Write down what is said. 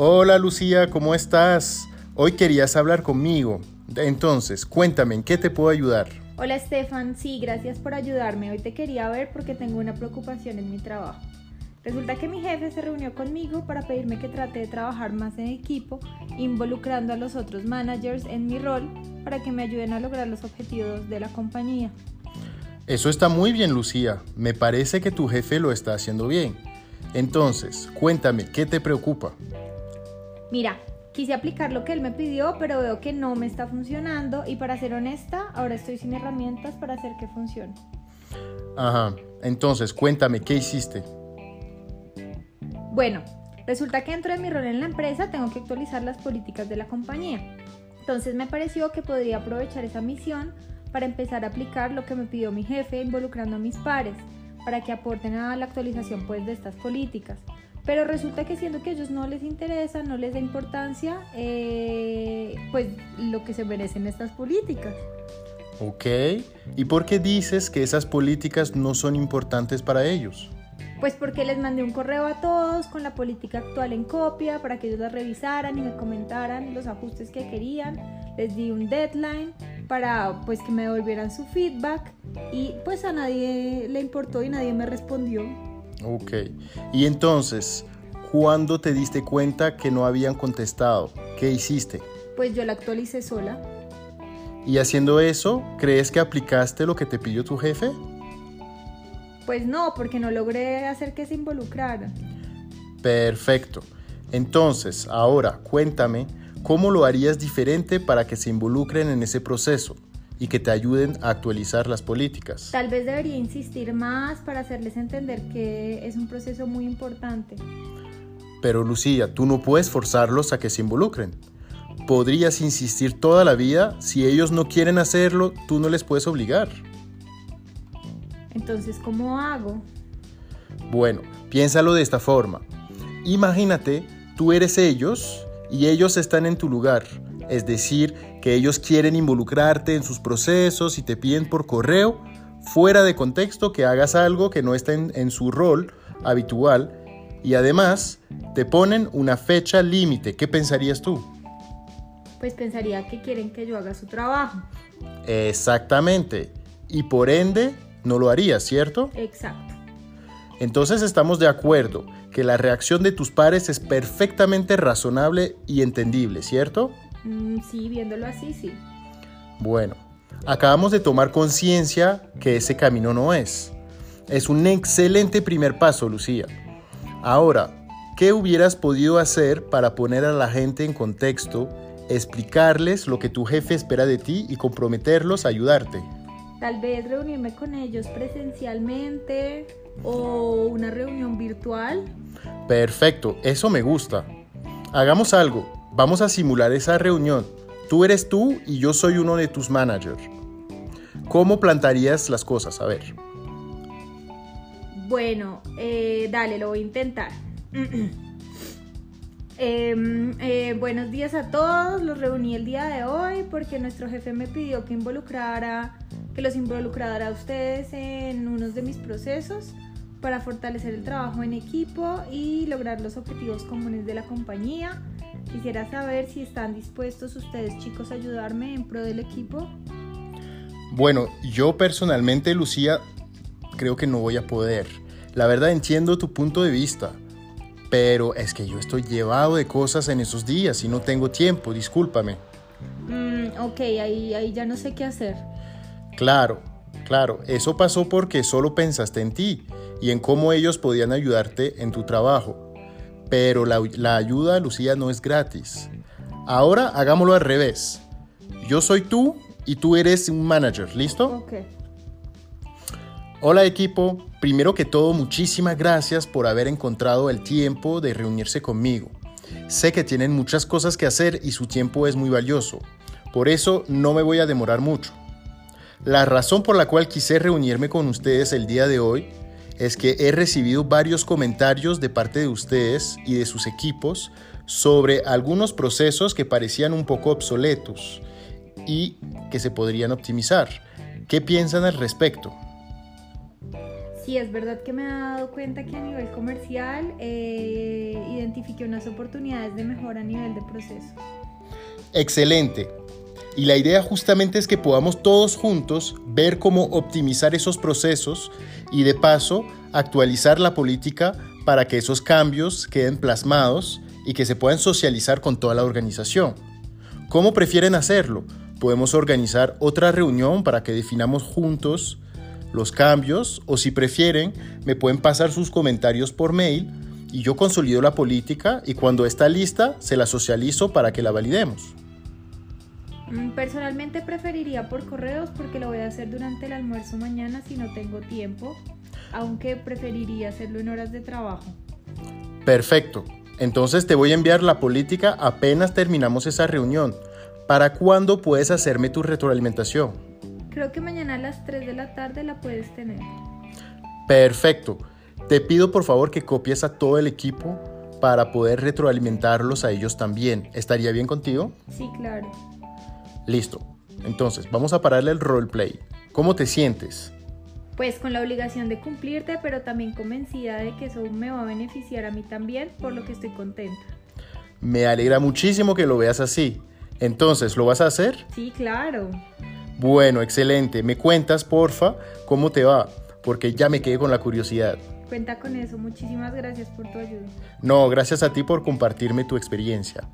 Hola Lucía, ¿cómo estás? Hoy querías hablar conmigo. Entonces, cuéntame, ¿en qué te puedo ayudar? Hola Estefan, sí, gracias por ayudarme. Hoy te quería ver porque tengo una preocupación en mi trabajo. Resulta que mi jefe se reunió conmigo para pedirme que trate de trabajar más en equipo, involucrando a los otros managers en mi rol para que me ayuden a lograr los objetivos de la compañía. Eso está muy bien, Lucía. Me parece que tu jefe lo está haciendo bien. Entonces, cuéntame, ¿qué te preocupa? Mira, quise aplicar lo que él me pidió, pero veo que no me está funcionando y para ser honesta, ahora estoy sin herramientas para hacer que funcione. Ajá, entonces cuéntame, ¿qué hiciste? Bueno, resulta que dentro de mi rol en la empresa tengo que actualizar las políticas de la compañía. Entonces me pareció que podría aprovechar esa misión para empezar a aplicar lo que me pidió mi jefe involucrando a mis pares, para que aporten a la actualización pues, de estas políticas. Pero resulta que siendo que a ellos no les interesa, no les da importancia, eh, pues lo que se merecen estas políticas. Ok, ¿y por qué dices que esas políticas no son importantes para ellos? Pues porque les mandé un correo a todos con la política actual en copia para que ellos la revisaran y me comentaran los ajustes que querían. Les di un deadline para pues que me devolvieran su feedback y pues a nadie le importó y nadie me respondió. Ok, y entonces, ¿cuándo te diste cuenta que no habían contestado? ¿Qué hiciste? Pues yo la actualicé sola. ¿Y haciendo eso, crees que aplicaste lo que te pidió tu jefe? Pues no, porque no logré hacer que se involucraran. Perfecto. Entonces, ahora cuéntame, ¿cómo lo harías diferente para que se involucren en ese proceso y que te ayuden a actualizar las políticas? Tal vez debería insistir más para hacerles entender que es un proceso muy importante. Pero Lucía, tú no puedes forzarlos a que se involucren. Podrías insistir toda la vida, si ellos no quieren hacerlo, tú no les puedes obligar. Entonces, ¿cómo hago? Bueno, piénsalo de esta forma. Imagínate, tú eres ellos y ellos están en tu lugar. Es decir, que ellos quieren involucrarte en sus procesos y te piden por correo, fuera de contexto, que hagas algo que no está en, su rol habitual. Y además, te ponen una fecha límite. ¿Qué pensarías tú? Pues pensaría que quieren que yo haga su trabajo. Exactamente. Y por ende, no lo harías, ¿cierto? Exacto. Entonces estamos de acuerdo que la reacción de tus pares es perfectamente razonable y entendible, ¿cierto? Mm, sí, viéndolo así, sí. Bueno, acabamos de tomar conciencia que ese camino no es. Es un excelente primer paso, Lucía. Ahora, ¿qué hubieras podido hacer para poner a la gente en contexto, explicarles lo que tu jefe espera de ti y comprometerlos a ayudarte? Tal vez reunirme con ellos presencialmente o una reunión virtual. Perfecto, eso me gusta. Hagamos algo, vamos a simular esa reunión. Tú eres tú y yo soy uno de tus managers. ¿Cómo plantarías las cosas? A ver. Bueno, eh, dale, lo voy a intentar. Em, eh, buenos días a todos, los reuní el día de hoy porque nuestro jefe me pidió que involucrara que los involucrara a ustedes en unos de mis procesos para fortalecer el trabajo en equipo y lograr los objetivos comunes de la compañía. Quisiera saber si están dispuestos ustedes chicos a ayudarme en pro del equipo. Bueno, yo personalmente, Lucía, creo que no voy a poder. La verdad entiendo tu punto de vista, pero es que yo estoy llevado de cosas en esos días y no tengo tiempo, discúlpame. Mm, ok, ahí, ahí ya no sé qué hacer. Claro, claro, eso pasó porque solo pensaste en ti y en cómo ellos podían ayudarte en tu trabajo. Pero la, ayuda, Lucía, no es gratis. Ahora hagámoslo al revés. Yo soy tú y tú eres un manager, ¿listo? Ok. Hola equipo, primero que todo muchísimas gracias por haber encontrado el tiempo de reunirse conmigo. Sé que tienen muchas cosas que hacer y su tiempo es muy valioso. Por eso no me voy a demorar mucho. La razón por la cual quise reunirme con ustedes el día de hoy es que he recibido varios comentarios de parte de ustedes y de sus equipos sobre algunos procesos que parecían un poco obsoletos y que se podrían optimizar. ¿Qué piensan al respecto? sí, es verdad que me he dado cuenta que a nivel comercial eh, identifiqué unas oportunidades de mejora a nivel de proceso. Excelente. Y la idea justamente es que podamos todos juntos ver cómo optimizar esos procesos y de paso actualizar la política para que esos cambios queden plasmados y que se puedan socializar con toda la organización. ¿Cómo prefieren hacerlo? Podemos organizar otra reunión para que definamos juntos los cambios o si prefieren me pueden pasar sus comentarios por mail y yo consolido la política y cuando está lista se la socializo para que la validemos. Mm, personalmente preferiría por correos porque lo voy a hacer durante el almuerzo mañana si no tengo tiempo, aunque preferiría hacerlo en horas de trabajo. Perfecto. Entonces te voy a enviar la política apenas terminamos esa reunión. ¿Para cuándo puedes hacerme tu retroalimentación? Creo que mañana a las 3 de la tarde la puedes tener. Perfecto. Te pido por favor que copies a todo el equipo para poder retroalimentarlos a ellos también. ¿Estaría bien contigo? Sí, claro. Listo. Entonces, vamos a pararle el roleplay. ¿Cómo te sientes? Pues con la obligación de cumplirte, pero también convencida de que eso me va a beneficiar a mí también, por lo que estoy contenta. Me alegra muchísimo que lo veas así. Entonces, ¿lo vas a hacer? Sí, claro. Bueno, excelente. Me cuentas, porfa, cómo te va, porque ya me quedé con la curiosidad. Cuenta con eso. Muchísimas gracias por tu ayuda. No, gracias a ti por compartirme tu experiencia.